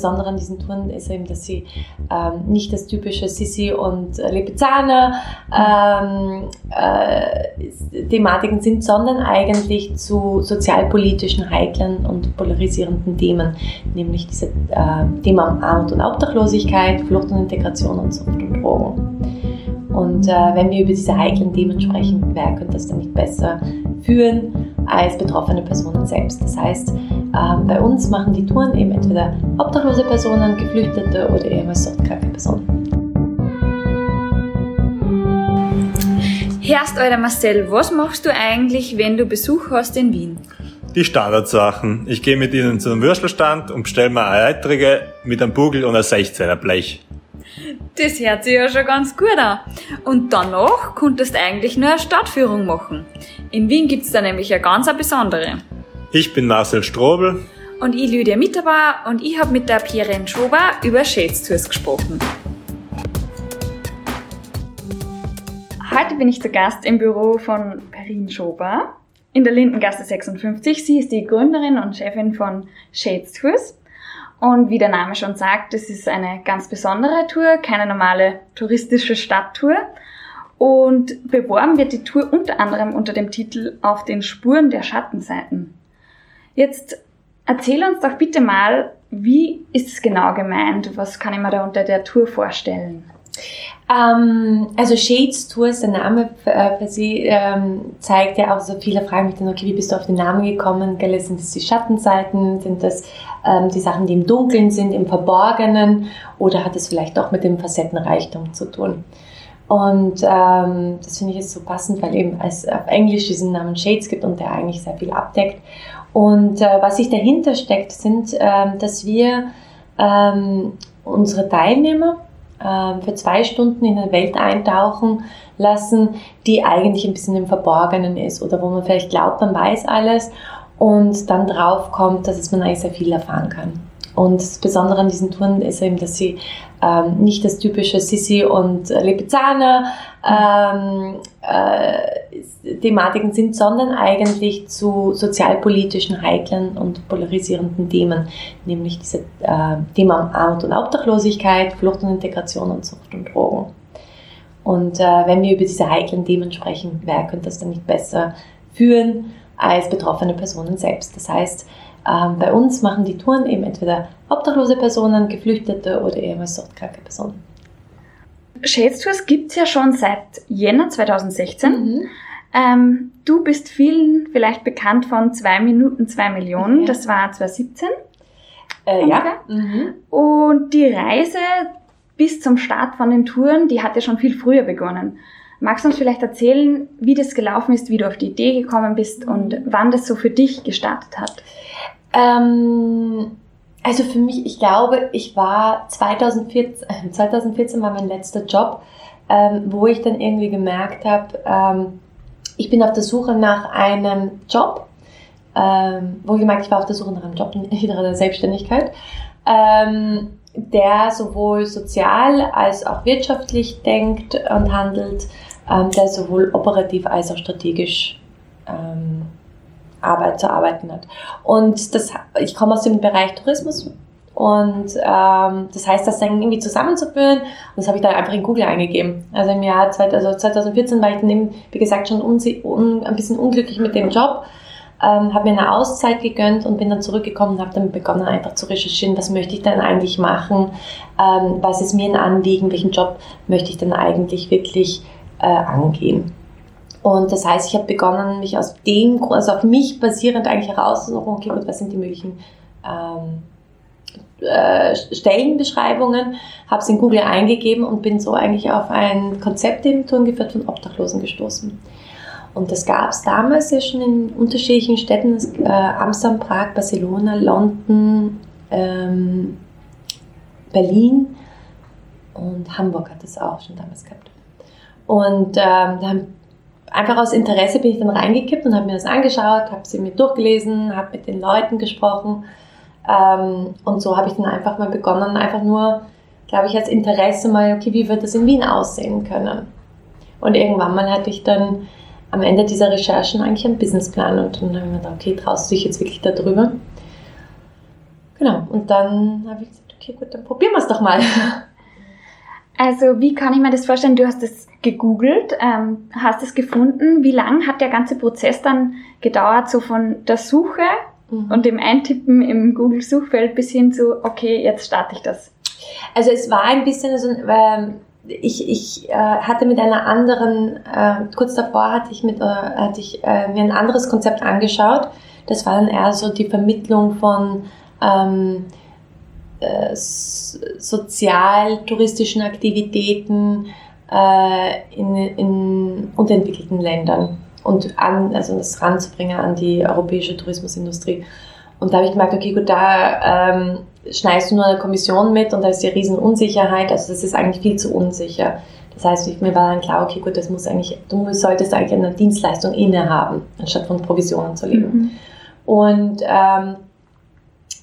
Besondere an diesen Touren ist eben, dass sie ähm, nicht das typische Sissi und äh, Lipizzaner ähm, äh, Thematiken sind, sondern eigentlich zu sozialpolitischen, heiklen und polarisierenden Themen, nämlich diese äh, Thema Armut und Obdachlosigkeit, Flucht und Integration und Sucht und Drogen. Und äh, wenn wir über diese heiklen Themen sprechen, wer könnte das dann nicht besser führen als betroffene Personen selbst? Das heißt, ähm, bei uns machen die Touren eben entweder obdachlose Personen, Geflüchtete oder ehemals suchtkranke Personen. Herrst, Alter Marcel, was machst du eigentlich, wenn du Besuch hast in Wien? Die Standardsachen. Ich gehe mit ihnen zu einem Würstelstand und bestelle mir eine Eitrige mit einem Bugel und einem 16er Blech. Das hört sich ja schon ganz gut an. Und danach konntest du eigentlich nur eine Stadtführung machen. In Wien gibt's da nämlich eine ganz besondere. Ich bin Marcel Strobel. Und ich Lydia Mitterbar und ich habe mit der Pierre Schober über Shades Tours gesprochen. Heute bin ich zu Gast im Büro von Perrin Schober in der Lindengasse 56. Sie ist die Gründerin und Chefin von Shades Tours. Und wie der Name schon sagt, es ist eine ganz besondere Tour, keine normale touristische Stadttour. Und beworben wird die Tour unter anderem unter dem Titel Auf den Spuren der Schattenseiten. Jetzt erzähl uns doch bitte mal, wie ist es genau gemeint? Was kann ich mir da unter der Tour vorstellen? Ähm, also Shades Tour ist der Name äh, für sie, ähm, zeigt ja auch so viele Fragen mich dann, okay, wie bist du auf den Namen gekommen? Gell, sind das die Schattenseiten? Sind das ähm, die Sachen, die im Dunkeln sind, im Verborgenen? Oder hat es vielleicht doch mit dem Facettenreichtum zu tun? Und ähm, das finde ich jetzt so passend, weil eben es auf Englisch diesen Namen Shades gibt und der eigentlich sehr viel abdeckt. Und äh, was sich dahinter steckt, sind, äh, dass wir ähm, unsere Teilnehmer äh, für zwei Stunden in eine Welt eintauchen lassen, die eigentlich ein bisschen im Verborgenen ist oder wo man vielleicht glaubt, man weiß alles und dann drauf kommt, dass man eigentlich sehr viel erfahren kann. Und das Besondere an diesen Touren ist eben, dass sie ähm, nicht das typische Sissi und Lipizzaner ähm, äh, Thematiken sind, sondern eigentlich zu sozialpolitischen, heiklen und polarisierenden Themen, nämlich diese äh, Thema Armut und Obdachlosigkeit, Flucht und Integration und Sucht und Drogen. Und äh, wenn wir über diese heiklen Themen sprechen, wer könnte das dann nicht besser führen als betroffene Personen selbst? Das heißt, ähm, bei uns machen die Touren eben entweder obdachlose Personen, Geflüchtete oder ehemals suchtkranke Personen. Shades Tours gibt es ja schon seit Jänner 2016. Mhm. Ähm, du bist vielen vielleicht bekannt von 2 Minuten 2 Millionen, ja. das war 2017. Äh, ja. Mhm. Und die Reise bis zum Start von den Touren, die hat ja schon viel früher begonnen. Magst du uns vielleicht erzählen, wie das gelaufen ist, wie du auf die Idee gekommen bist und wann das so für dich gestartet hat? Ähm, also für mich, ich glaube, ich war 2014, 2014 war mein letzter Job, ähm, wo ich dann irgendwie gemerkt habe, ähm, ich bin auf der Suche nach einem Job, ähm, wo ich war auf der Suche nach einem Job, nach einer Selbstständigkeit, ähm, der sowohl sozial als auch wirtschaftlich denkt und handelt, ähm, der sowohl operativ als auch strategisch ähm, Arbeit zu arbeiten hat. Und das, ich komme aus dem Bereich Tourismus und ähm, das heißt, das dann irgendwie zusammenzuführen. Und das habe ich dann einfach in Google eingegeben. Also im Jahr 2014, also 2014 war ich dann eben, wie gesagt, schon un, ein bisschen unglücklich mit dem Job. Ähm, habe mir eine Auszeit gegönnt und bin dann zurückgekommen und habe dann begonnen einfach zu recherchieren, was möchte ich denn eigentlich machen, ähm, was ist mir ein Anliegen, welchen Job möchte ich denn eigentlich wirklich äh, angehen. Und das heißt, ich habe begonnen, mich aus dem, also auf mich basierend eigentlich herauszusuchen, okay, gut, was sind die möglichen ähm, äh, Stellenbeschreibungen, habe es in Google eingegeben und bin so eigentlich auf ein Konzept eben Touren geführt von Obdachlosen gestoßen. Und das gab es damals ja schon in unterschiedlichen Städten, äh, Amsterdam, Prag, Barcelona, London, ähm, Berlin und Hamburg hat es auch schon damals gehabt. Und ähm, einfach aus Interesse bin ich dann reingekippt und habe mir das angeschaut, habe sie mir durchgelesen, habe mit den Leuten gesprochen ähm, und so habe ich dann einfach mal begonnen, einfach nur, glaube ich, als Interesse mal, okay, wie wird das in Wien aussehen können? Und irgendwann mal hatte ich dann am Ende dieser Recherchen eigentlich einen Businessplan und dann habe ich mir gedacht, okay, traust du dich jetzt wirklich darüber? Genau, und dann habe ich gesagt, okay, gut, dann probieren wir es doch mal. Also wie kann ich mir das vorstellen? Du hast es gegoogelt, ähm, hast es gefunden. Wie lang hat der ganze Prozess dann gedauert, so von der Suche mhm. und dem Eintippen im Google-Suchfeld bis hin zu, okay, jetzt starte ich das? Also es war ein bisschen so, ähm, ich, ich äh, hatte mit einer anderen, äh, kurz davor hatte ich, mit, äh, hatte ich äh, mir ein anderes Konzept angeschaut. Das war dann eher so die Vermittlung von ähm, äh, sozial-touristischen Aktivitäten äh, in, in unterentwickelten Ländern und an, also das ranzubringen an die europäische Tourismusindustrie. Und da habe ich gemerkt, okay, gut, da ähm, schneidest du nur eine Kommission mit und da ist die Riesenunsicherheit, also das ist eigentlich viel zu unsicher. Das heißt, ich, mir war dann klar, okay, gut, das muss eigentlich, du solltest eigentlich eine Dienstleistung innehaben, anstatt von Provisionen zu leben. Mhm. Und ähm,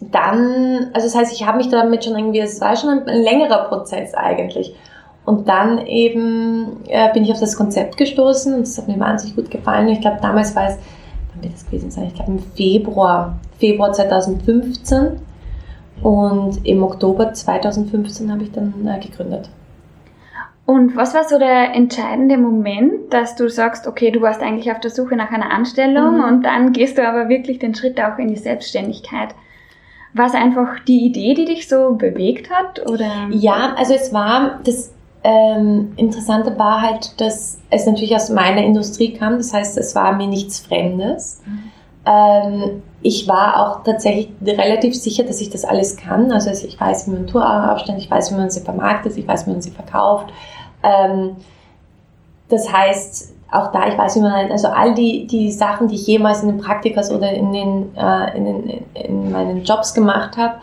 dann, also das heißt, ich habe mich damit schon irgendwie, es war schon ein, ein, längerer Prozess eigentlich. Und dann eben äh, bin ich auf das Konzept gestoßen und das hat mir wahnsinnig gut gefallen. Und ich glaube, damals war es, wann wird das gewesen sein? Ich glaube im Februar, Februar 2015. Und im Oktober 2015 habe ich dann äh, gegründet. Und was war so der entscheidende Moment, dass du sagst, okay, du warst eigentlich auf der Suche nach einer Anstellung mhm. und dann gehst du aber wirklich den Schritt auch in die Selbstständigkeit? War es einfach die Idee, die dich so bewegt hat? Oder? Ja, also es war, das ähm, Interessante war halt, dass es natürlich aus meiner Industrie kam. Das heißt, es war mir nichts Fremdes. Ähm, ich war auch tatsächlich relativ sicher, dass ich das alles kann. Also ich weiß, wie man Tour aufstellt, ich weiß, wie man sie vermarktet, ich weiß, wie man sie verkauft. Ähm, das heißt, auch da, ich weiß, wie man halt, also all die, die Sachen, die ich jemals in den Praktikas oder in, den, äh, in, den, in meinen Jobs gemacht habe,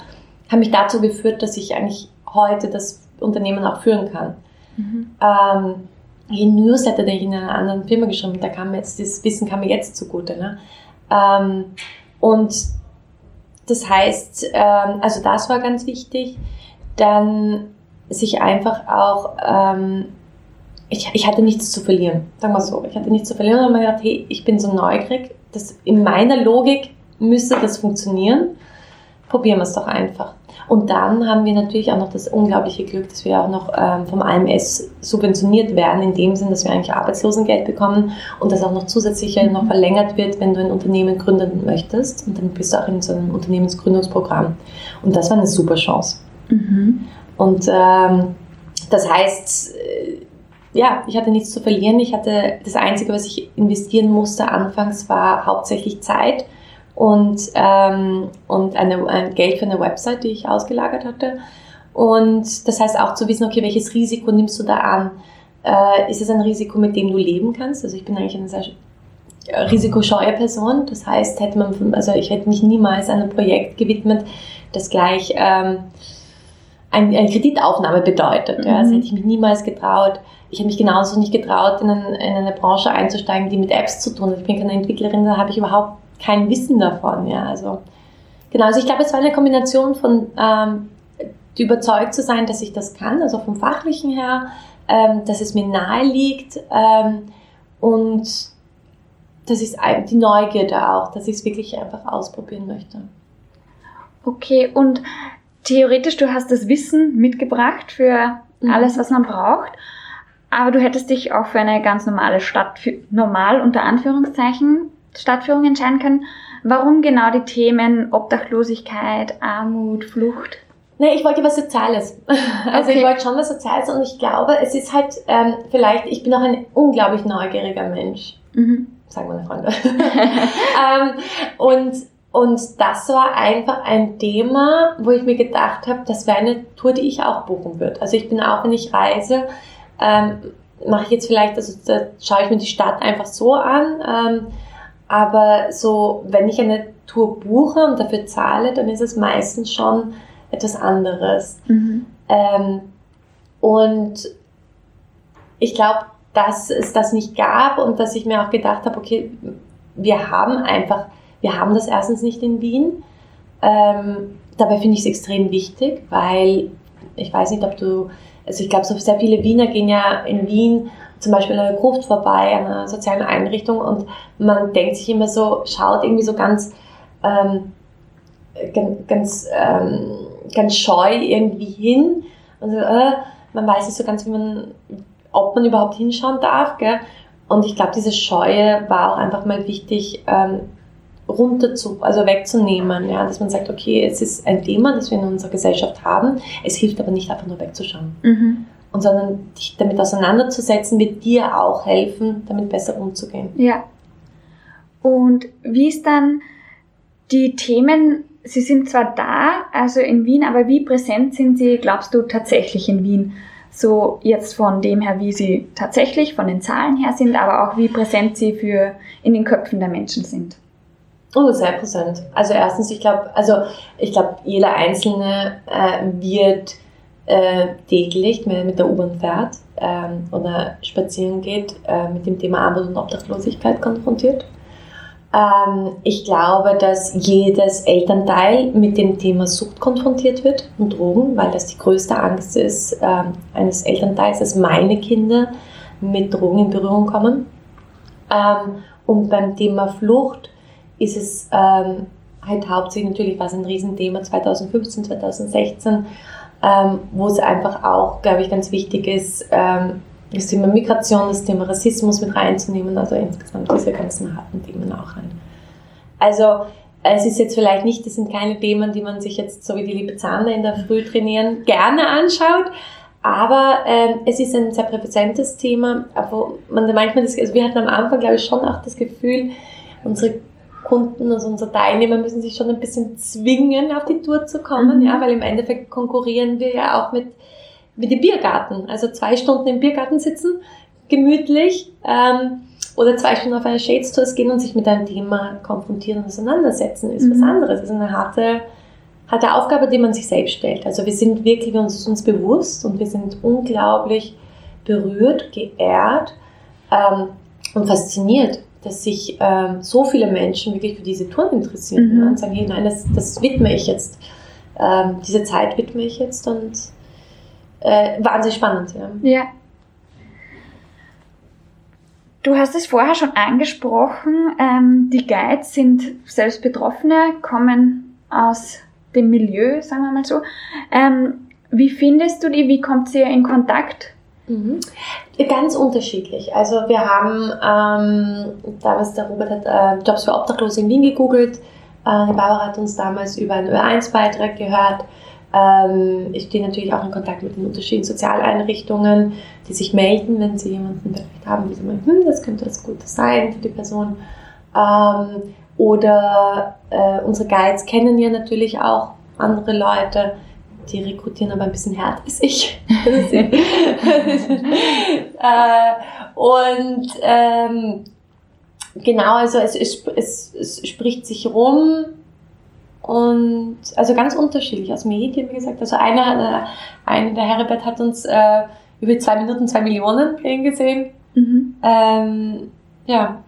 haben mich dazu geführt, dass ich eigentlich heute das Unternehmen auch führen kann. Mhm. Ähm, jeden Newsletter, den ich in einer anderen Firma geschrieben habe, da kam jetzt, das Wissen kam mir jetzt zugute. Ne? Ähm, und das heißt, ähm, also das war ganz wichtig. Dann sich einfach auch ähm, ich, ich hatte nichts zu verlieren. Sagen wir so. Ich hatte nichts zu verlieren und habe mir gedacht, hey, ich bin so neugierig. Das, in meiner Logik müsste das funktionieren. Probieren wir es doch einfach. Und dann haben wir natürlich auch noch das unglaubliche Glück, dass wir auch noch ähm, vom AMS subventioniert werden, in dem Sinn, dass wir eigentlich Arbeitslosengeld bekommen und das auch noch zusätzlich mhm. noch verlängert wird, wenn du ein Unternehmen gründen möchtest. Und dann bist du auch in so einem Unternehmensgründungsprogramm. Und das war eine super Chance. Mhm. Und ähm, das heißt, ja, ich hatte nichts zu verlieren. Ich hatte das Einzige, was ich investieren musste anfangs, war hauptsächlich Zeit und, ähm, und eine, ein Geld für eine Website, die ich ausgelagert hatte. Und das heißt auch zu wissen, okay, welches Risiko nimmst du da an? Äh, ist es ein Risiko, mit dem du leben kannst? Also ich bin eigentlich eine sehr risikoscheue Person. Das heißt, hätte man, also ich hätte mich niemals einem Projekt gewidmet, das gleich ähm, eine, eine Kreditaufnahme bedeutet. Mhm. Ja, das hätte ich mich niemals getraut ich habe mich genauso nicht getraut, in, ein, in, eine Branche einzusteigen, die mit Apps zu tun hat. Ich bin keine Entwicklerin, da habe ich überhaupt kein Wissen davon. Ja, also genau. Also ich glaube, es war eine Kombination von ähm, überzeugt zu sein, dass ich das kann, also vom fachlichen her, ähm, dass es mir nahe liegt ähm, und das ist die Neugierde auch, dass ich es wirklich einfach ausprobieren möchte. Okay, und theoretisch, du hast das Wissen mitgebracht für mhm. alles, was man braucht. Aber du hättest dich auch für eine ganz normale Stadt, normal unter Anführungszeichen, Stadtführung entscheiden können. Warum genau die Themen Obdachlosigkeit, Armut, Flucht? Nee, ich wollte was Soziales. Also okay. ich wollte schon was Soziales und ich glaube, es ist halt ähm, vielleicht, ich bin auch ein unglaublich neugieriger Mensch. Mhm. Sagen meine Freunde. ähm, und, und das war einfach ein Thema, wo ich mir gedacht habe, das wäre eine Tour, die ich auch buchen würde. Also ich bin auch, wenn ich reise, ähm, mache ich jetzt vielleicht, also da schaue ich mir die Stadt einfach so an. Ähm, aber so, wenn ich eine Tour buche und dafür zahle, dann ist es meistens schon etwas anderes. Mhm. Ähm, und ich glaube, dass es das nicht gab und dass ich mir auch gedacht habe, okay, wir haben einfach, wir haben das erstens nicht in Wien. Ähm, dabei finde ich es extrem wichtig, weil ich weiß nicht, ob du also ich glaube, so sehr viele Wiener gehen ja in Wien zum Beispiel an einer Gruft vorbei, einer sozialen Einrichtung und man denkt sich immer so, schaut irgendwie so ganz, ähm, ganz, ähm, ganz scheu irgendwie hin. Also, äh, man weiß nicht so ganz, wie man, ob man überhaupt hinschauen darf. Gell? Und ich glaube, diese Scheue war auch einfach mal wichtig, ähm, runter zu, also wegzunehmen, ja, dass man sagt, okay, es ist ein Thema, das wir in unserer Gesellschaft haben, es hilft aber nicht einfach nur wegzuschauen. Mhm. Und sondern dich damit auseinanderzusetzen, wird dir auch helfen, damit besser umzugehen. Ja. Und wie ist dann die Themen, sie sind zwar da, also in Wien, aber wie präsent sind sie, glaubst du, tatsächlich in Wien? So jetzt von dem her, wie sie tatsächlich von den Zahlen her sind, aber auch wie präsent sie für in den Köpfen der Menschen sind. Oh, sehr präsent. Also erstens, ich glaube, also ich glaube, jeder Einzelne äh, wird äh, täglich, mit der U-Bahn fährt ähm, oder spazieren geht, äh, mit dem Thema Armut und Obdachlosigkeit konfrontiert. Ähm, ich glaube, dass jedes Elternteil mit dem Thema Sucht konfrontiert wird und Drogen, weil das die größte Angst ist ähm, eines Elternteils, dass meine Kinder mit Drogen in Berührung kommen. Ähm, und beim Thema Flucht ist es ähm, halt hauptsächlich natürlich war es ein Riesenthema 2015, 2016, ähm, wo es einfach auch, glaube ich, ganz wichtig ist, ähm, das Thema Migration, das Thema Rassismus mit reinzunehmen, also insgesamt diese ganzen harten Themen auch rein. Also es ist jetzt vielleicht nicht, das sind keine Themen, die man sich jetzt, so wie die liebe Zahner in der Früh trainieren, gerne anschaut, aber ähm, es ist ein sehr präsentes Thema, wo man manchmal das, also wir hatten am Anfang, glaube ich, schon auch das Gefühl, unsere Kunden, also unsere Teilnehmer müssen sich schon ein bisschen zwingen, auf die Tour zu kommen, mhm. ja, weil im Endeffekt konkurrieren wir ja auch mit, mit dem Biergarten. Also zwei Stunden im Biergarten sitzen, gemütlich, ähm, oder zwei Stunden auf eine Shades Tour gehen und sich mit einem Thema konfrontieren und auseinandersetzen, ist mhm. was anderes. Das ist eine harte, harte Aufgabe, die man sich selbst stellt. Also wir sind wirklich uns, uns bewusst und wir sind unglaublich berührt, geehrt ähm, und fasziniert dass sich ähm, so viele Menschen wirklich für diese Touren interessieren mhm. ja, und sagen, hey, nein, das, das widme ich jetzt, ähm, diese Zeit widme ich jetzt und äh, wahnsinnig spannend. Ja. ja. Du hast es vorher schon angesprochen, ähm, die Guides sind selbst Betroffene, kommen aus dem Milieu, sagen wir mal so. Ähm, wie findest du die? Wie kommt ihr in Kontakt Mhm. Ganz unterschiedlich. Also wir haben ähm, damals, der Robert hat äh, Jobs für Obdachlose in Wien gegoogelt. Äh, die Barbara hat uns damals über einen Ö1-Beitrag gehört. Ähm, ich stehe natürlich auch in Kontakt mit den unterschiedlichen Sozialeinrichtungen, die sich melden, wenn sie jemanden vielleicht haben, die sagen, hm, das könnte das Gutes sein für die Person. Ähm, oder äh, unsere Guides kennen ja natürlich auch andere Leute, die rekrutieren aber ein bisschen härter als ich. äh, und ähm, genau, also es, es, es, spricht sich rum und also ganz unterschiedlich aus Medien, wie gesagt. Also einer, äh, einer der Heribert hat uns äh, über zwei Minuten zwei Millionen gesehen. Mhm. Ähm, ja,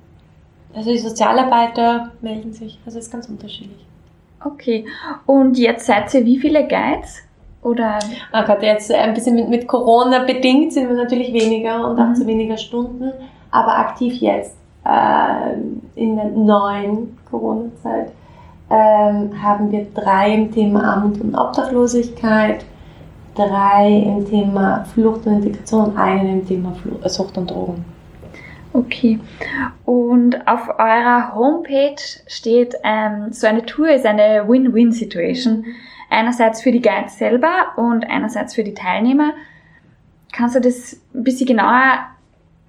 also die Sozialarbeiter melden sich. Also es ist ganz unterschiedlich. Okay. Und jetzt seid ihr wie viele Guides? Oder? Oh Gott, jetzt ein bisschen mit, mit Corona bedingt sind wir natürlich weniger und auch mhm. zu weniger Stunden, aber aktiv jetzt äh, in der neuen Corona-Zeit ähm, haben wir drei im Thema Armut und Obdachlosigkeit, drei im Thema Flucht und Integration einen im Thema Flucht, äh, Sucht und Drogen. Okay. Und auf eurer Homepage steht, ähm, so eine Tour ist eine Win-Win-Situation. Mhm. Einerseits für die Guides selber und einerseits für die Teilnehmer. Kannst du das ein bisschen genauer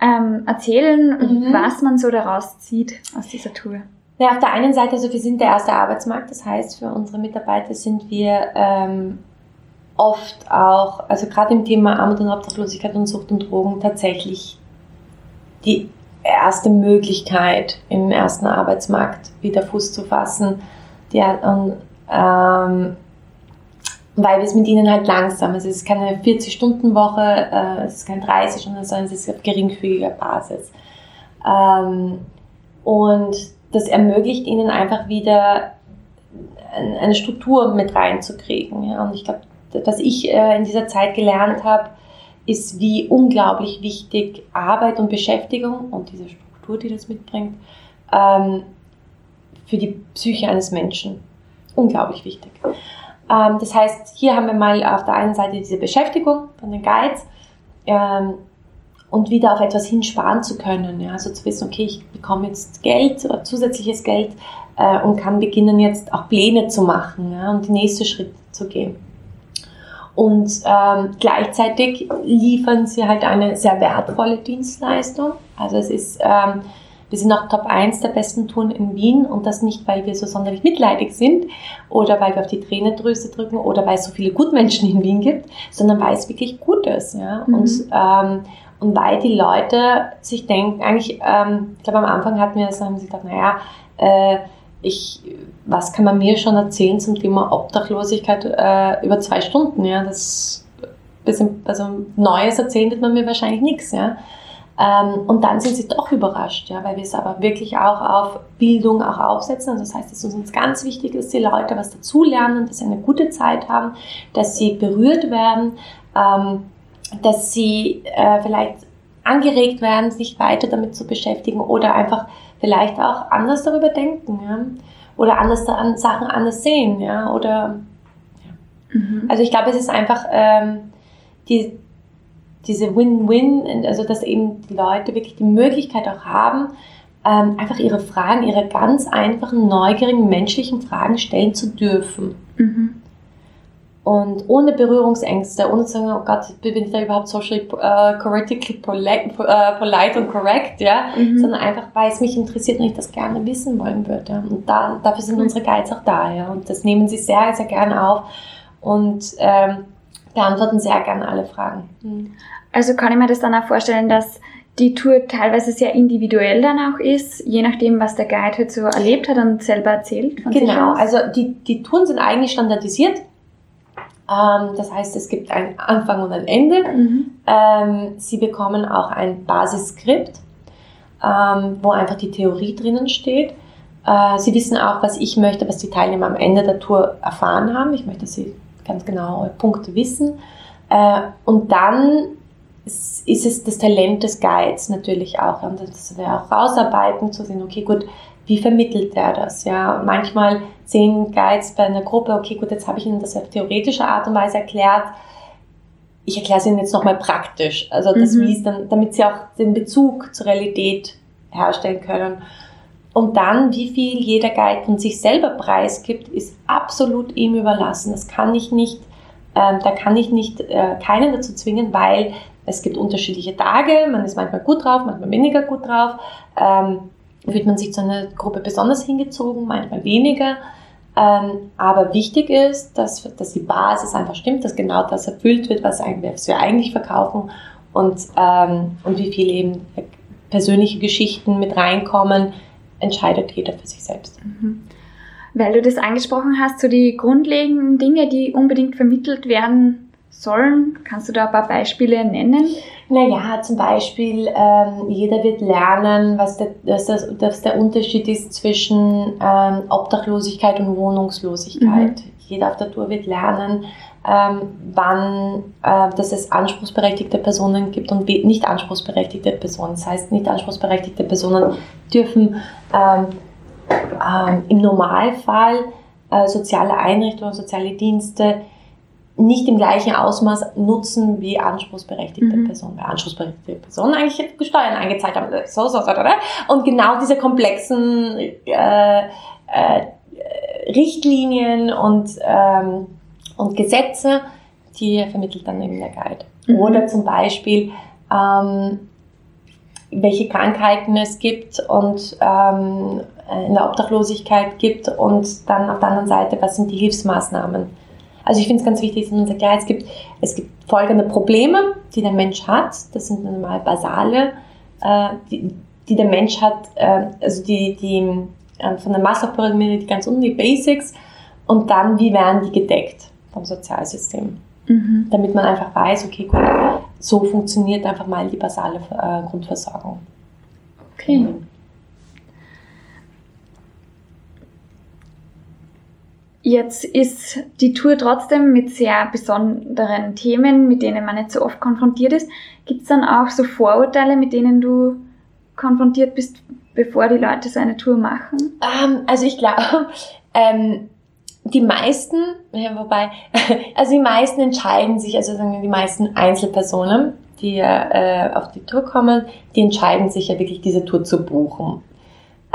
ähm, erzählen, mhm. was man so daraus zieht aus dieser Tour? Ja, auf der einen Seite, also wir sind der erste Arbeitsmarkt, das heißt, für unsere Mitarbeiter sind wir ähm, oft auch, also gerade im Thema Armut und Obdachlosigkeit und Sucht und Drogen tatsächlich die erste Möglichkeit, im ersten Arbeitsmarkt wieder Fuß zu fassen. Die, ähm, weil wir es mit ihnen halt langsam, also es ist keine 40-Stunden-Woche, äh, es ist keine 30 Stunden, sondern es ist auf geringfügiger Basis. Ähm, und das ermöglicht ihnen einfach wieder eine Struktur mit reinzukriegen. Ja? Und ich glaube, was ich äh, in dieser Zeit gelernt habe, ist, wie unglaublich wichtig Arbeit und Beschäftigung und diese Struktur, die das mitbringt, ähm, für die Psyche eines Menschen. Unglaublich wichtig. Ähm, das heißt, hier haben wir mal auf der einen Seite diese Beschäftigung von den Guides ähm, und wieder auf etwas hinsparen zu können. Ja? Also zu wissen, okay, ich bekomme jetzt Geld oder zusätzliches Geld äh, und kann beginnen jetzt auch Pläne zu machen ja? und die nächste Schritte zu gehen. Und ähm, gleichzeitig liefern sie halt eine sehr wertvolle Dienstleistung. Also es ist, ähm, wir sind auch Top 1 der besten Touren in Wien und das nicht, weil wir so sonderlich mitleidig sind oder weil wir auf die Tränendrüse drücken oder weil es so viele Gutmenschen in Wien gibt, sondern weil es wirklich gut ist. Ja? Mhm. Und, ähm, und weil die Leute sich denken, eigentlich, ähm, ich glaube am Anfang hatten wir das, haben sie gedacht, naja, äh, ich, was kann man mir schon erzählen zum Thema Obdachlosigkeit äh, über zwei Stunden? Ja, das bisschen, also Neues erzählen wird man mir wahrscheinlich nichts. Ja. Ähm, und dann sind sie doch überrascht, ja, weil wir es aber wirklich auch auf Bildung auch aufsetzen. Also das heißt, es ist uns ganz wichtig, dass die Leute was dazulernen, dass sie eine gute Zeit haben, dass sie berührt werden, ähm, dass sie äh, vielleicht angeregt werden, sich weiter damit zu beschäftigen oder einfach vielleicht auch anders darüber denken, ja. Oder anders an Sachen anders sehen, ja. Oder ja. Mhm. Also ich glaube, es ist einfach ähm, die, diese Win-Win, also dass eben die Leute wirklich die Möglichkeit auch haben, ähm, einfach ihre Fragen, ihre ganz einfachen, neugierigen, menschlichen Fragen stellen zu dürfen. Mhm und ohne Berührungsängste, ohne zu sagen, oh Gott, bin ich da überhaupt social uh, correctly polite, uh, polite und correct, ja, mhm. sondern einfach, weil es mich interessiert und ich das gerne wissen wollen würde. Und da, dafür sind mhm. unsere Guides auch da, ja, und das nehmen sie sehr, sehr gerne auf und ähm, beantworten sehr gerne alle Fragen. Also kann ich mir das dann auch vorstellen, dass die Tour teilweise sehr individuell dann auch ist, je nachdem, was der Guide halt so erlebt hat und selber erzählt. genau, also die, die Touren sind eigentlich standardisiert. Ähm, das heißt, es gibt einen Anfang und ein Ende. Mhm. Ähm, Sie bekommen auch ein Basisskript, ähm, wo einfach die Theorie drinnen steht. Äh, Sie wissen auch, was ich möchte, was die Teilnehmer am Ende der Tour erfahren haben. Ich möchte, dass Sie ganz genaue Punkte wissen. Äh, und dann ist es das Talent des Guides natürlich auch. Und das wir auch rausarbeiten, zu sehen, okay, gut, wie vermittelt er das? Ja, manchmal sehen Guides bei einer Gruppe, okay, gut, jetzt habe ich Ihnen das auf theoretische Art und Weise erklärt. Ich erkläre es Ihnen jetzt nochmal praktisch. Also, das mhm. wie dann, damit Sie auch den Bezug zur Realität herstellen können. Und dann, wie viel jeder Guide von sich selber preisgibt, ist absolut ihm überlassen. Das kann ich nicht, äh, da kann ich nicht äh, keinen dazu zwingen, weil es gibt unterschiedliche Tage. Man ist manchmal gut drauf, manchmal weniger gut drauf. Ähm, fühlt man sich zu einer Gruppe besonders hingezogen, manchmal weniger. Ähm, aber wichtig ist, dass, dass die Basis einfach stimmt, dass genau das erfüllt wird, was, was wir eigentlich verkaufen und, ähm, und wie viel eben persönliche Geschichten mit reinkommen, entscheidet jeder für sich selbst. Mhm. Weil du das angesprochen hast, so die grundlegenden Dinge, die unbedingt vermittelt werden sollen, kannst du da ein paar Beispiele nennen? Naja, zum Beispiel, ähm, jeder wird lernen, was der, dass, das, dass der Unterschied ist zwischen ähm, Obdachlosigkeit und Wohnungslosigkeit. Mhm. Jeder auf der Tour wird lernen, ähm, wann, äh, dass es anspruchsberechtigte Personen gibt und nicht anspruchsberechtigte Personen. Das heißt, nicht anspruchsberechtigte Personen dürfen ähm, ähm, im Normalfall äh, soziale Einrichtungen, soziale Dienste nicht im gleichen Ausmaß nutzen wie anspruchsberechtigte mhm. Personen. Weil anspruchsberechtigte Personen eigentlich Steuern eingezahlt haben. So, so, so, oder? Und genau diese komplexen äh, äh, Richtlinien und, ähm, und Gesetze, die vermittelt dann eben der Guide. Mhm. Oder zum Beispiel, ähm, welche Krankheiten es gibt und ähm, in der Obdachlosigkeit gibt und dann auf der anderen Seite, was sind die Hilfsmaßnahmen also ich finde es ganz wichtig, dass man sagt, ja, es gibt, es gibt folgende Probleme, die der Mensch hat. Das sind normal basale, äh, die, die der Mensch hat, äh, also die, die äh, von der Maslow-Pyramide, die ganz unten, die Basics. Und dann, wie werden die gedeckt vom Sozialsystem? Mhm. Damit man einfach weiß, okay, gut, so funktioniert einfach mal die basale äh, Grundversorgung. Okay. Mhm. Jetzt ist die Tour trotzdem mit sehr besonderen Themen, mit denen man nicht so oft konfrontiert ist. Gibt es dann auch so Vorurteile, mit denen du konfrontiert bist, bevor die Leute so eine Tour machen? Um, ähm, also ich glaube, ähm, die meisten, ja, wobei, also die meisten entscheiden sich, also sagen wir die meisten Einzelpersonen, die äh, auf die Tour kommen, die entscheiden sich ja wirklich diese Tour zu buchen.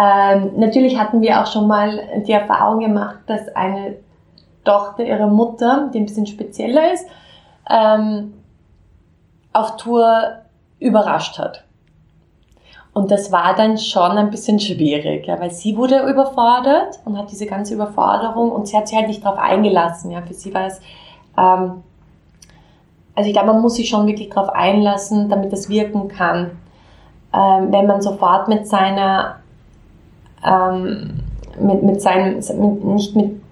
Ähm, natürlich hatten wir auch schon mal die Erfahrung gemacht, dass eine Tochter ihrer Mutter, die ein bisschen spezieller ist, ähm, auf Tour überrascht hat. Und das war dann schon ein bisschen schwierig, ja, weil sie wurde überfordert und hat diese ganze Überforderung und sie hat sich halt nicht darauf eingelassen. Ja, für sie war es, ähm, also ich glaube, man muss sich schon wirklich darauf einlassen, damit das wirken kann. Ähm, wenn man sofort mit seiner, ähm, mit, mit seinem, mit, nicht mit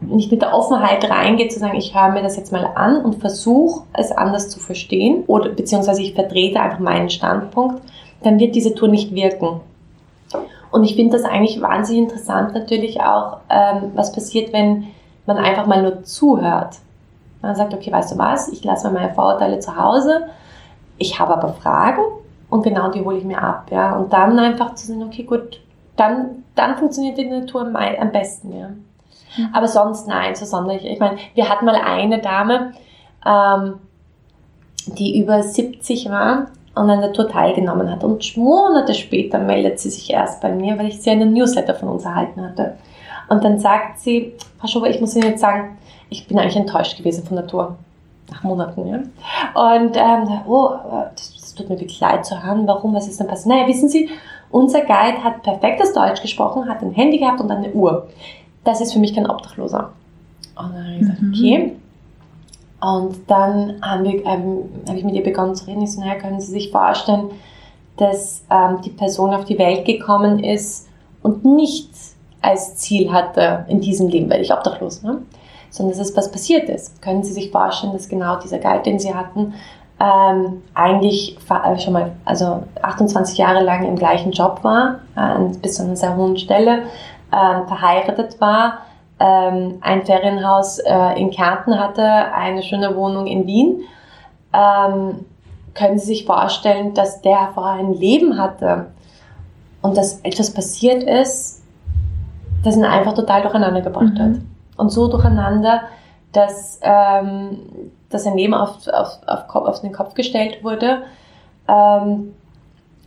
nicht mit der Offenheit reingeht, zu sagen, ich höre mir das jetzt mal an und versuche es anders zu verstehen oder beziehungsweise ich vertrete einfach meinen Standpunkt, dann wird diese Tour nicht wirken. Und ich finde das eigentlich wahnsinnig interessant natürlich auch, ähm, was passiert, wenn man einfach mal nur zuhört. Man sagt, okay, weißt du was, ich lasse mal meine Vorurteile zu Hause, ich habe aber Fragen und genau die hole ich mir ab. Ja? Und dann einfach zu sagen, okay, gut, dann, dann funktioniert die Natur am, am besten. Ja? Mhm. Aber sonst nein, so sonderlich. Ich meine, wir hatten mal eine Dame, ähm, die über 70 war und an der Tour teilgenommen hat. Und Monate später meldet sie sich erst bei mir, weil ich sie einen Newsletter von uns erhalten hatte. Und dann sagt sie, Frau Schober, ich muss Ihnen jetzt sagen, ich bin eigentlich enttäuscht gewesen von der Tour. Nach Monaten, ja. Und, ähm, oh, das, das tut mir wirklich leid zu hören. Warum? Was ist denn passiert? Naja, wissen Sie, unser Guide hat perfektes Deutsch gesprochen, hat ein Handy gehabt und eine Uhr. Das ist für mich kein Obdachloser. Und dann habe ich gesagt, mhm. okay, und dann haben wir, ähm, habe ich mit ihr begonnen zu reden. Ich so, naja, können Sie sich vorstellen, dass ähm, die Person auf die Welt gekommen ist und nicht als Ziel hatte in diesem Leben, weil ich obdachlos, ne? sondern dass es was passiert ist. Können Sie sich vorstellen, dass genau dieser Guide, den Sie hatten, ähm, eigentlich schon mal also 28 Jahre lang im gleichen Job war, äh, bis zu einer sehr hohen Stelle, äh, verheiratet war, ähm, ein Ferienhaus äh, in Kärnten hatte, eine schöne Wohnung in Wien. Ähm, können Sie sich vorstellen, dass der vorher ein Leben hatte und dass etwas passiert ist, das ihn einfach total durcheinander gebracht mhm. hat. Und so durcheinander, dass, ähm, dass sein Leben auf, auf, auf, auf den Kopf gestellt wurde. Ähm,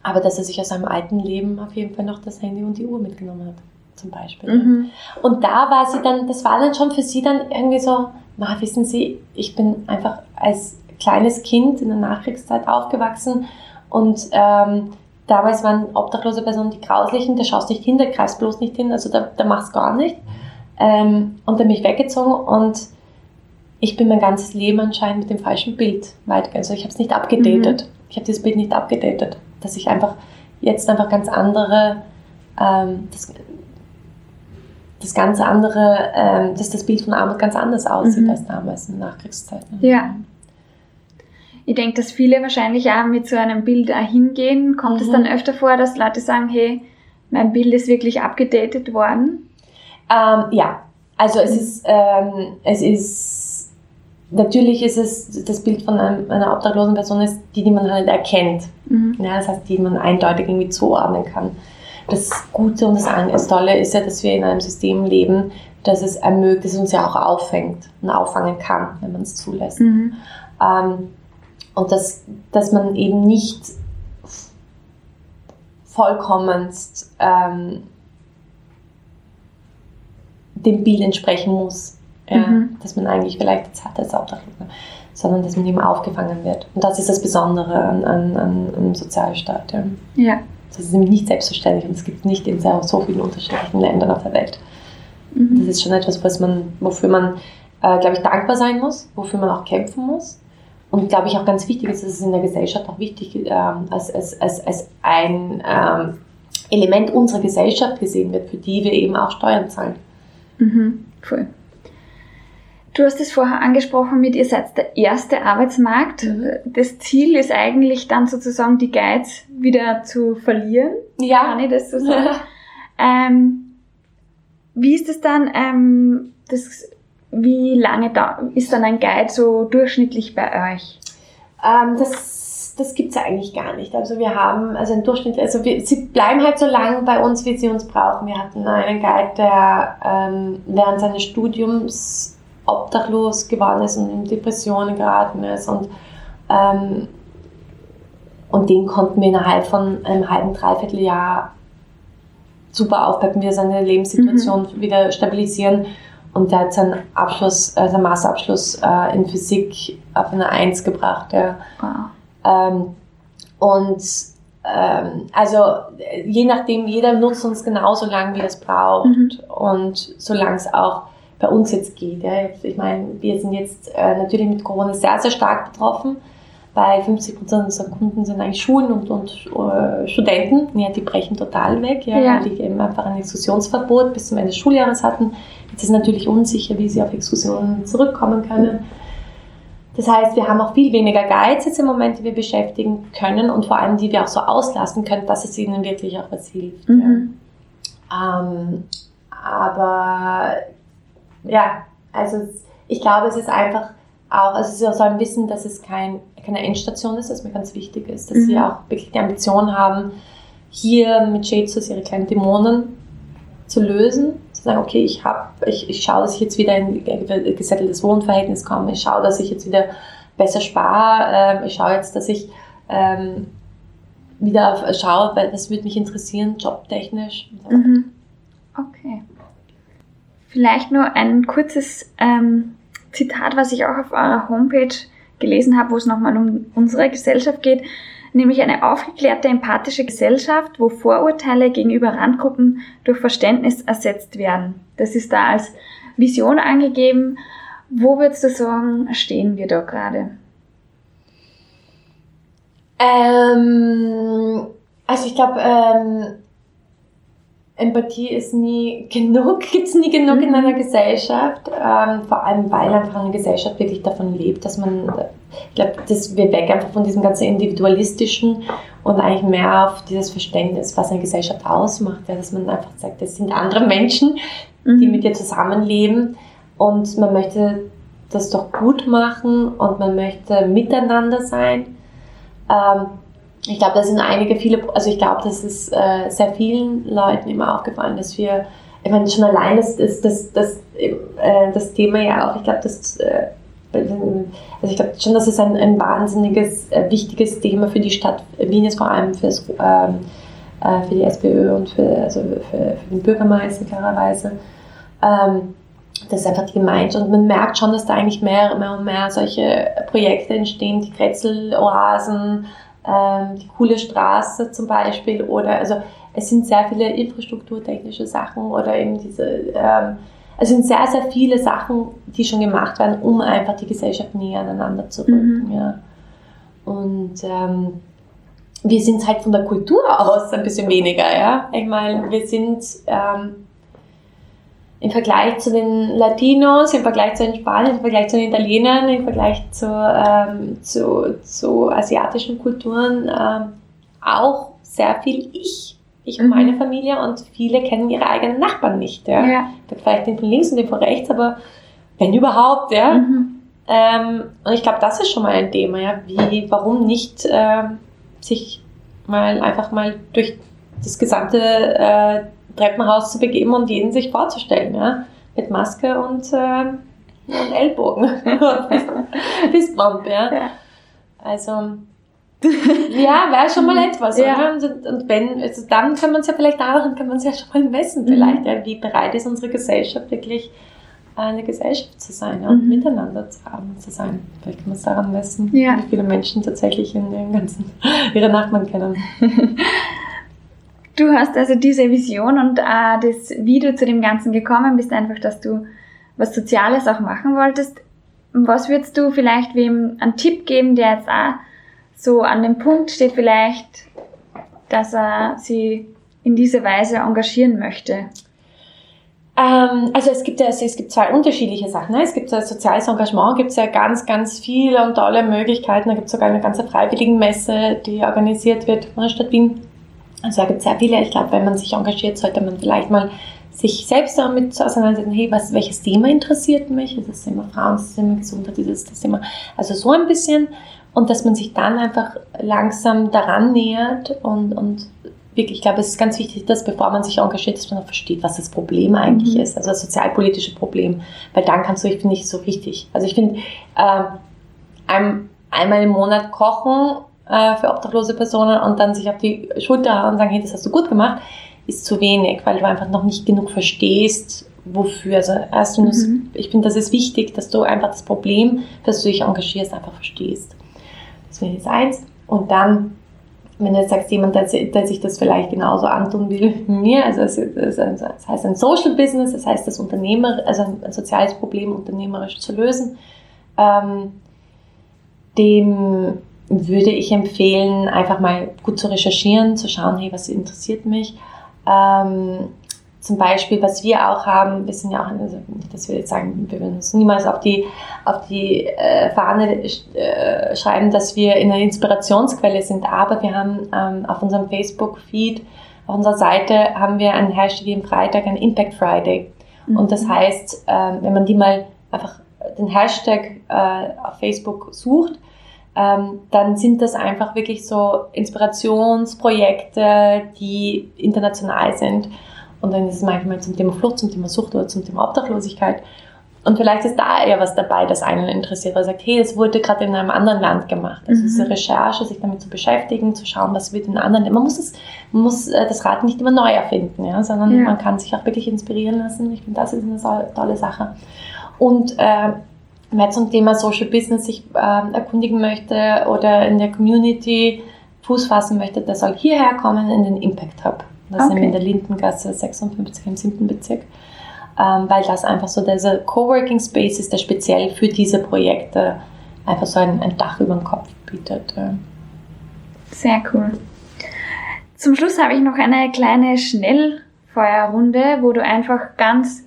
aber dass er sich aus seinem alten Leben auf jeden Fall noch das Handy und die Uhr mitgenommen hat zum Beispiel. Mhm. Und da war sie dann, das war dann schon für sie dann irgendwie so, na, wissen Sie, ich bin einfach als kleines Kind in der Nachkriegszeit aufgewachsen und ähm, damals waren obdachlose Personen die Grauslichen, da schaust nicht hin, da greifst bloß nicht hin, also da, da machst gar nicht. Ähm, und dann bin ich weggezogen und ich bin mein ganzes Leben anscheinend mit dem falschen Bild weitergegangen. Also ich habe es nicht abgedatet. Mhm. Ich habe dieses Bild nicht abgedatet. Dass ich einfach jetzt einfach ganz andere, ähm, das, das ganze andere, ähm, dass das Bild von Armut ganz anders aussieht mhm. als damals in der Nachkriegszeit. Ne? Ja. Ich denke, dass viele wahrscheinlich auch mit so einem Bild auch hingehen. Kommt es mhm. dann öfter vor, dass Leute sagen, hey, mein Bild ist wirklich abgedatet worden? Ähm, ja, also es ist, ähm, es ist, natürlich ist es das Bild von einem, einer obdachlosen Person, ist die, die man halt erkennt. Mhm. Ja, das heißt, die man eindeutig irgendwie zuordnen kann das Gute und das, das Tolle ist ja, dass wir in einem System leben, das es ermöglicht, das uns ja auch auffängt und auffangen kann, wenn man es zulässt. Mhm. Ähm, und dass, dass man eben nicht vollkommenst ähm, dem Bild entsprechen muss, ja, mhm. dass man eigentlich vielleicht jetzt hat als Obdachloser, sondern dass man eben aufgefangen wird. Und das ist das Besondere an, an, an einem Sozialstaat. Ja. ja. Das ist nämlich nicht selbstverständlich und es gibt nicht in so vielen unterschiedlichen Ländern auf der Welt. Mhm. Das ist schon etwas, was man, wofür man, äh, glaube ich, dankbar sein muss, wofür man auch kämpfen muss. Und glaube ich auch ganz wichtig ist, dass es in der Gesellschaft auch wichtig äh, als, als, als, als ein ähm, Element unserer Gesellschaft gesehen wird, für die wir eben auch Steuern zahlen. Mhm, voll. Du hast es vorher angesprochen mit, ihr seid der erste Arbeitsmarkt. Mhm. Das Ziel ist eigentlich dann sozusagen die Guides wieder zu verlieren. Ja. Kann ich das so sagen? ähm, wie ist es dann, ähm, das, wie lange da, ist dann ein Guide so durchschnittlich bei euch? Ähm, das das gibt's eigentlich gar nicht. Also wir haben, also im Durchschnitt, also wir, sie bleiben halt so lange bei uns, wie sie uns brauchen. Wir hatten einen Guide, der ähm, während seines Studiums obdachlos geworden ist und in Depressionen geraten ist und ähm, und den konnten wir innerhalb von einem halben, dreiviertel Jahr super aufpeppen, wir seine Lebenssituation mhm. wieder stabilisieren. Und der hat seinen Abschluss, äh, seinen Masterabschluss äh, in Physik auf eine Eins gebracht. Ja. Wow. Ähm, und ähm, also je nachdem, jeder nutzt uns genauso lange, wie er es braucht. Mhm. Und solange es auch bei uns jetzt geht. Ja. Ich meine, wir sind jetzt äh, natürlich mit Corona sehr, sehr stark betroffen weil 50 Prozent unserer Kunden sind eigentlich Schulen und, und äh, Studenten. Ja, die brechen total weg, ja, ja. weil die eben einfach ein Exkursionsverbot bis zum Ende des Schuljahres hatten. Jetzt ist natürlich unsicher, wie sie auf Exkursionen zurückkommen können. Das heißt, wir haben auch viel weniger Guides jetzt im Moment, die wir beschäftigen können und vor allem, die wir auch so auslassen können, dass es ihnen wirklich auch was hilft. Mhm. Ja. Ähm, aber ja, also ich glaube, es ist einfach auch, also sie sollen wissen, dass es kein, keine Endstation ist, was mir ganz wichtig ist, dass mhm. sie auch wirklich die Ambition haben, hier mit Shadesus ihre kleinen Dämonen zu lösen, zu sagen, okay, ich habe, ich, ich schaue, dass ich jetzt wieder in ein gesetteltes Wohnverhältnis komme, ich schaue, dass ich jetzt wieder besser spare, äh, ich schaue jetzt, dass ich ähm, wieder auf, schaue, weil das würde mich interessieren, jobtechnisch. Mhm. Okay. Vielleicht nur ein kurzes ähm, Zitat, was ich auch auf eurer Homepage gelesen habe, wo es nochmal um unsere Gesellschaft geht, nämlich eine aufgeklärte, empathische Gesellschaft, wo Vorurteile gegenüber Randgruppen durch Verständnis ersetzt werden. Das ist da als Vision angegeben. Wo würdest du sagen, stehen wir da gerade? Ähm, also ich glaube, ähm, Empathie ist nie genug, gibt es nie genug in mhm. einer Gesellschaft, ähm, vor allem weil einfach eine Gesellschaft wirklich davon lebt, dass man, ich glaube, dass wir weg einfach von diesem ganzen Individualistischen und eigentlich mehr auf dieses Verständnis, was eine Gesellschaft ausmacht, ja, dass man einfach sagt, das sind andere Menschen, die mhm. mit dir zusammenleben und man möchte das doch gut machen und man möchte miteinander sein. Ähm, ich glaube, da sind einige, viele, also ich glaube, das ist äh, sehr vielen Leuten immer aufgefallen, dass wir, ich meine, schon allein das, das, das, das, äh, das Thema ja auch, ich glaube, das, äh, also ich glaube schon, dass es ein, ein wahnsinniges, äh, wichtiges Thema für die Stadt Wien ist, vor allem fürs, ähm, äh, für die SPÖ und für, also für, für den Bürgermeister klarerweise. Ähm, das ist einfach die Gemeinschaft. Und man merkt schon, dass da eigentlich mehr, mehr und mehr solche Projekte entstehen, die Kretzel-Oasen, ähm, die coole Straße zum Beispiel oder also es sind sehr viele infrastrukturtechnische Sachen oder eben diese, ähm, es sind sehr, sehr viele Sachen, die schon gemacht werden, um einfach die Gesellschaft näher aneinander zu rücken. Mhm. Ja. Und ähm, wir sind halt von der Kultur aus ein bisschen weniger, ja. Ich meine, wir sind ähm, im Vergleich zu den Latinos, im Vergleich zu den Spaniern, im Vergleich zu den Italienern, im Vergleich zu, ähm, zu, zu asiatischen Kulturen ähm, auch sehr viel ich. Ich und mhm. meine Familie und viele kennen ihre eigenen Nachbarn nicht. Ja? ja. Vielleicht den von links und den von rechts, aber wenn überhaupt, ja. Mhm. Ähm, und ich glaube, das ist schon mal ein Thema, ja. Wie, warum nicht ähm, sich mal einfach mal durch das gesamte äh, Treppenhaus zu begeben und jeden sich vorzustellen, ja? mit Maske und, äh, und Ellbogen Fistbump, ja. ja. Also ja, wäre schon mal etwas, ja. Und, und, wenn, also dann kann man es ja vielleicht daran kann man es ja schon mal messen, mhm. vielleicht, ja, wie bereit ist unsere Gesellschaft wirklich eine Gesellschaft zu sein ja, und mhm. miteinander zu haben zu sein. Vielleicht kann man es daran messen, ja. wie viele Menschen tatsächlich in den ganzen ihre Nachbarn kennen. Du hast also diese Vision und äh, das, wie du zu dem Ganzen gekommen bist, einfach, dass du was Soziales auch machen wolltest. Was würdest du vielleicht wem einen Tipp geben, der jetzt auch so an dem Punkt steht, vielleicht, dass er sie in diese Weise engagieren möchte? Ähm, also es gibt ja es gibt zwei unterschiedliche Sachen. Ne? Es gibt ja soziales Engagement, gibt es ja ganz, ganz viele und tolle Möglichkeiten. Da gibt es sogar eine ganze Freiwilligenmesse, die organisiert wird von der Stadt Wien also da gibt es sehr viele. Ich glaube, wenn man sich engagiert, sollte man vielleicht mal sich selbst damit auseinandersetzen, hey, was, welches Thema interessiert mich? Ist das Thema Frauen, das Thema Gesundheit, ist das Thema, also so ein bisschen. und dass man sich dann einfach langsam daran nähert und, und wirklich, ich glaube, es ist ganz wichtig, dass bevor man sich engagiert, dass man auch versteht, was das Problem eigentlich mhm. ist, also das sozialpolitische Problem, weil dann kannst du, ich finde, nicht so richtig. Also ich finde, äh, ein, einmal im Monat kochen äh, für obdachlose Personen und dann sich auf die Schulter hauen und sagen, hey, das hast du gut gemacht, ist zu wenig, weil du einfach noch nicht genug verstehst, wofür. Also erst mhm. ich finde, das ist wichtig, dass du einfach das Problem, dass du dich engagierst, einfach verstehst. Das wäre jetzt eins. Und dann wenn du jetzt sagst, jemand, der, der, sich das vielleicht genauso antun will wie mir, also es, es, das heißt ein Social Business, das heißt das Unternehmer, also ein, ein soziales Problem unternehmerisch zu lösen, ähm, dem würde ich empfehlen, einfach mal gut zu recherchieren, zu schauen, hey, was interessiert mich. Ähm, zum Beispiel, was wir auch haben, wir sind ja auch, also dass wir jetzt sagen, wir würden uns niemals auf die, auf die äh, Fahne äh, schreiben, dass wir in einer Inspirationsquelle sind, aber wir haben ähm, auf unserem Facebook-Feed, auf unserer Seite haben wir einen Hashtag wie am Freitag, ein Impact Friday. Mhm. Und das heißt, äh, wenn man die mal einfach den Hashtag äh, auf Facebook sucht, ähm, dann sind das einfach wirklich so Inspirationsprojekte, die international sind. Und dann ist es manchmal zum Thema Flucht, zum Thema Sucht oder zum Thema Obdachlosigkeit. Und vielleicht ist da eher was dabei, das einen interessiert, weil er sagt, hey, es wurde gerade in einem anderen Land gemacht. Also mhm. diese Recherche, sich damit zu beschäftigen, zu schauen, was wird in anderen. Man muss, es, man muss äh, das Rad nicht immer neu erfinden, ja, sondern ja. man kann sich auch wirklich inspirieren lassen. Ich finde, das ist eine tolle Sache. Und äh, wer zum Thema Social Business sich äh, erkundigen möchte oder in der Community Fuß fassen möchte, der soll hierher kommen in den Impact Hub. Das okay. wir in der Lindengasse 56 im 7. Bezirk. Ähm, weil das einfach so dieser Coworking Space ist, der speziell für diese Projekte einfach so ein, ein Dach über dem Kopf bietet. Ja. Sehr cool. Zum Schluss habe ich noch eine kleine Schnellfeuerrunde, wo du einfach ganz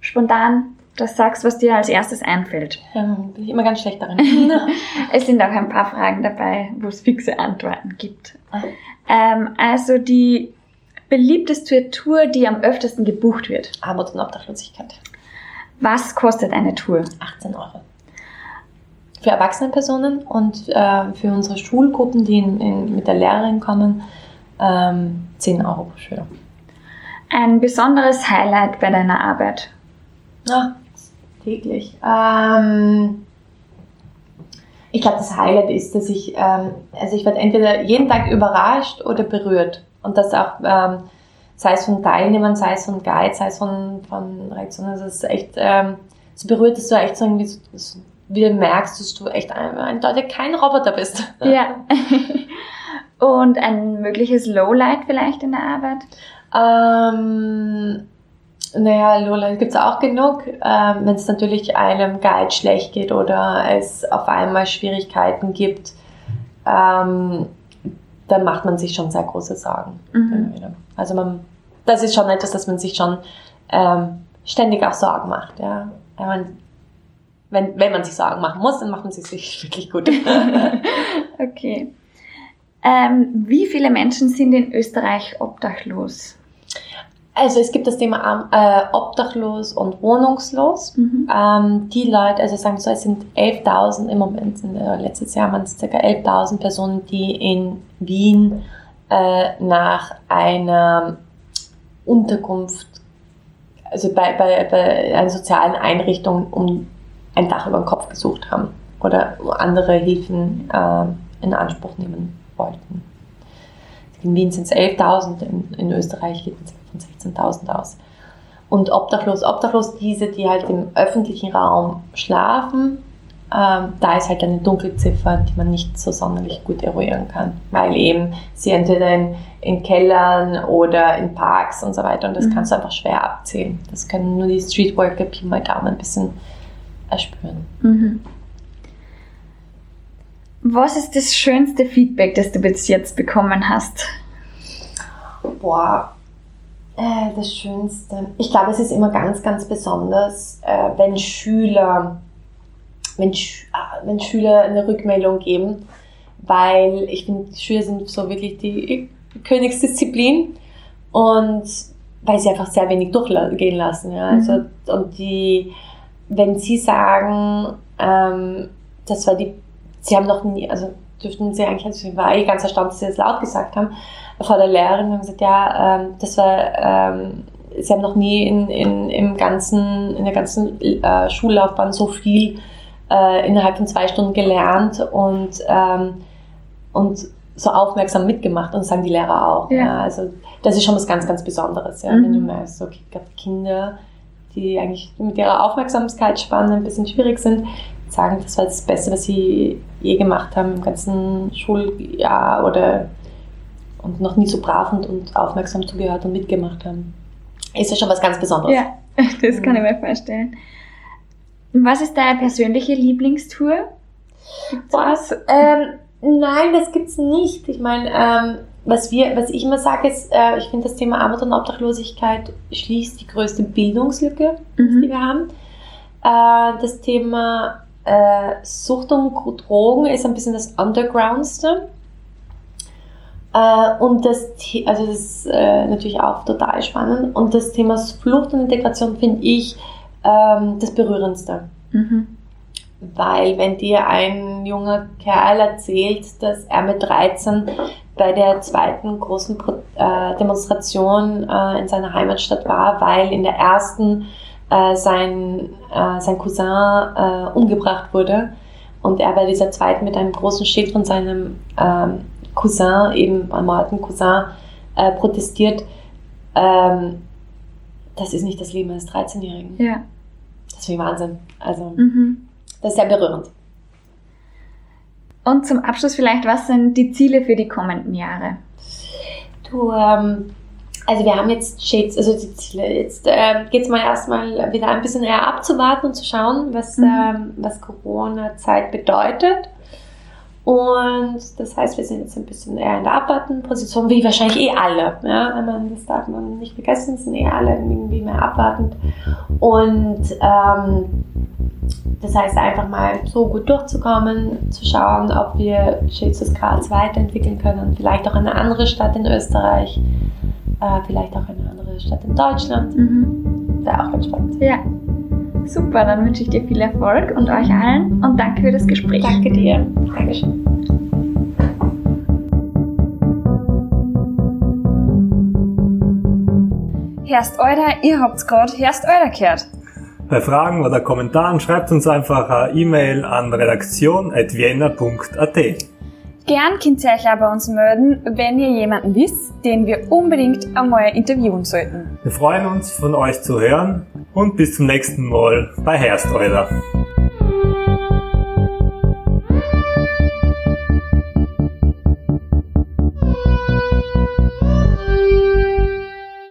spontan das sagst, was dir als erstes einfällt. Ja, bin ich immer ganz schlecht darin. es sind auch ein paar Fragen dabei, wo es fixe Antworten gibt. Ah. Ähm, also die beliebteste Tour, die am öftesten gebucht wird? Armut und Obdachlosigkeit. Was kostet eine Tour? 18 Euro. Für erwachsene Personen und äh, für unsere Schulgruppen, die in, in, mit der Lehrerin kommen, ähm, 10 Euro pro Schüler. Ein besonderes Highlight bei deiner Arbeit? Ja, täglich. Ähm, ich glaube, das Highlight ist, dass ich, ähm, also ich werde entweder jeden Tag überrascht oder berührt. Und das auch, ähm, sei es von Teilnehmern, sei es von Guides, sei es von, von Reaktionen, also es ist echt ähm, so berührt, dass du echt so irgendwie so, so, wieder merkst, dass du echt eindeutig kein Roboter bist. Ja. Und ein mögliches Lowlight vielleicht in der Arbeit? Ähm, naja, Lowlight gibt es auch genug. Ähm, Wenn es natürlich einem Guide schlecht geht oder es auf einmal Schwierigkeiten gibt, ähm, dann macht man sich schon sehr große Sorgen. Mhm. Also man, das ist schon etwas, dass man sich schon ähm, ständig auch Sorgen macht. Ja? Man, wenn, wenn man sich Sorgen machen muss, dann macht man sie sich wirklich gut. okay. Ähm, wie viele Menschen sind in Österreich obdachlos? Also es gibt das Thema äh, obdachlos und wohnungslos. Mhm. Ähm, die Leute, also sagen so, es sind 11.000 im Moment, in, äh, letztes Jahr waren es ca. 11.000 Personen, die in Wien äh, nach einer Unterkunft, also bei, bei, bei einer sozialen Einrichtung um ein Dach über den Kopf gesucht haben oder andere Hilfen äh, in Anspruch nehmen wollten. In Wien sind es 11.000, in, in Österreich geht es von 16.000 aus. Und obdachlos, obdachlos diese, die halt im öffentlichen Raum schlafen, ähm, da ist halt eine Dunkelziffer, die man nicht so sonderlich gut eruieren kann, weil eben sie entweder in, in Kellern oder in Parks und so weiter und das mhm. kannst du einfach schwer abzählen. Das können nur die Streetworker Pi mal Daumen ein bisschen erspüren. Mhm. Was ist das schönste Feedback, das du bis jetzt bekommen hast? Boah, äh, das Schönste. Ich glaube, es ist immer ganz, ganz besonders, äh, wenn Schüler, wenn, Sch äh, wenn Schüler eine Rückmeldung geben, weil ich finde, Schüler sind so wirklich die Königsdisziplin und weil sie einfach sehr wenig durchgehen lassen. Ja? Also, mhm. Und die, wenn sie sagen, ähm, das war die sie haben noch nie, also dürften sie eigentlich, also ich war eh ganz erstaunt, dass sie das laut gesagt haben, vor der Lehrerin haben gesagt, ja, ähm, das war, ähm, sie haben noch nie in, in, im ganzen, in der ganzen äh, Schullaufbahn so viel äh, innerhalb von zwei Stunden gelernt und, ähm, und so aufmerksam mitgemacht und sagen die Lehrer auch. Ja. ja. also das ist schon was ganz, ganz Besonderes, ja, mhm. wenn du merkst, okay, ich glaube, Kinder, die eigentlich mit ihrer Aufmerksamkeitsspanne ein bisschen schwierig sind, sagen, das war das Beste, was sie je gemacht haben im ganzen Schuljahr oder und noch nie so brav und, und aufmerksam zugehört und mitgemacht haben. Ist ja schon was ganz Besonderes. Ja, das kann ich mir vorstellen. Was ist deine persönliche Lieblingstour? Was? Ähm, nein, das gibt's nicht. Ich meine, ähm, was wir, was ich immer sage, ist, äh, ich finde das Thema Armut und Obdachlosigkeit schließt die größte Bildungslücke, mhm. die wir haben. Äh, das Thema äh, Sucht und Drogen ist ein bisschen das Undergroundste. Äh, und das, also das ist äh, natürlich auch total spannend. Und das Thema Flucht und Integration finde ich ähm, das Berührendste. Mhm. Weil wenn dir ein junger Kerl erzählt, dass er mit 13 bei der zweiten großen äh, Demonstration äh, in seiner Heimatstadt war, weil in der ersten äh, sein, äh, sein Cousin umgebracht wurde und er bei dieser zweiten mit einem großen Schild von seinem ähm, Cousin, eben ermordeten Cousin, äh, protestiert. Ähm, das ist nicht das Leben eines 13-Jährigen. Ja. Das ist wie Wahnsinn. Also, mhm. das ist sehr berührend. Und zum Abschluss vielleicht, was sind die Ziele für die kommenden Jahre? Du, ähm, also wir haben jetzt Shades, also die Ziele. Jetzt äh, geht es mal erstmal wieder ein bisschen eher abzuwarten und zu schauen, was, mhm. ähm, was Corona-Zeit bedeutet. Und das heißt, wir sind jetzt ein bisschen eher in der Abwarten-Position, wie wahrscheinlich eh alle. Ja? Man, das darf man nicht vergessen, sind eh alle irgendwie mehr abwartend. Und ähm, das heißt, einfach mal so gut durchzukommen, zu schauen, ob wir Shades Graz weiterentwickeln können. Vielleicht auch eine andere Stadt in Österreich äh, vielleicht auch eine andere Stadt in Deutschland. Mhm. Wäre auch ganz spannend. Ja. Super, dann wünsche ich dir viel Erfolg und euch allen und danke für das Gespräch. Danke dir. Dankeschön. Herst Euder, ihr habt's gerade Herst Euder gehört. Bei Fragen oder Kommentaren schreibt uns einfach eine E-Mail an redaktion.vienna.at. Gern könnt bei uns melden, wenn ihr jemanden wisst, den wir unbedingt einmal interviewen sollten. Wir freuen uns, von euch zu hören und bis zum nächsten Mal bei Hersteuler.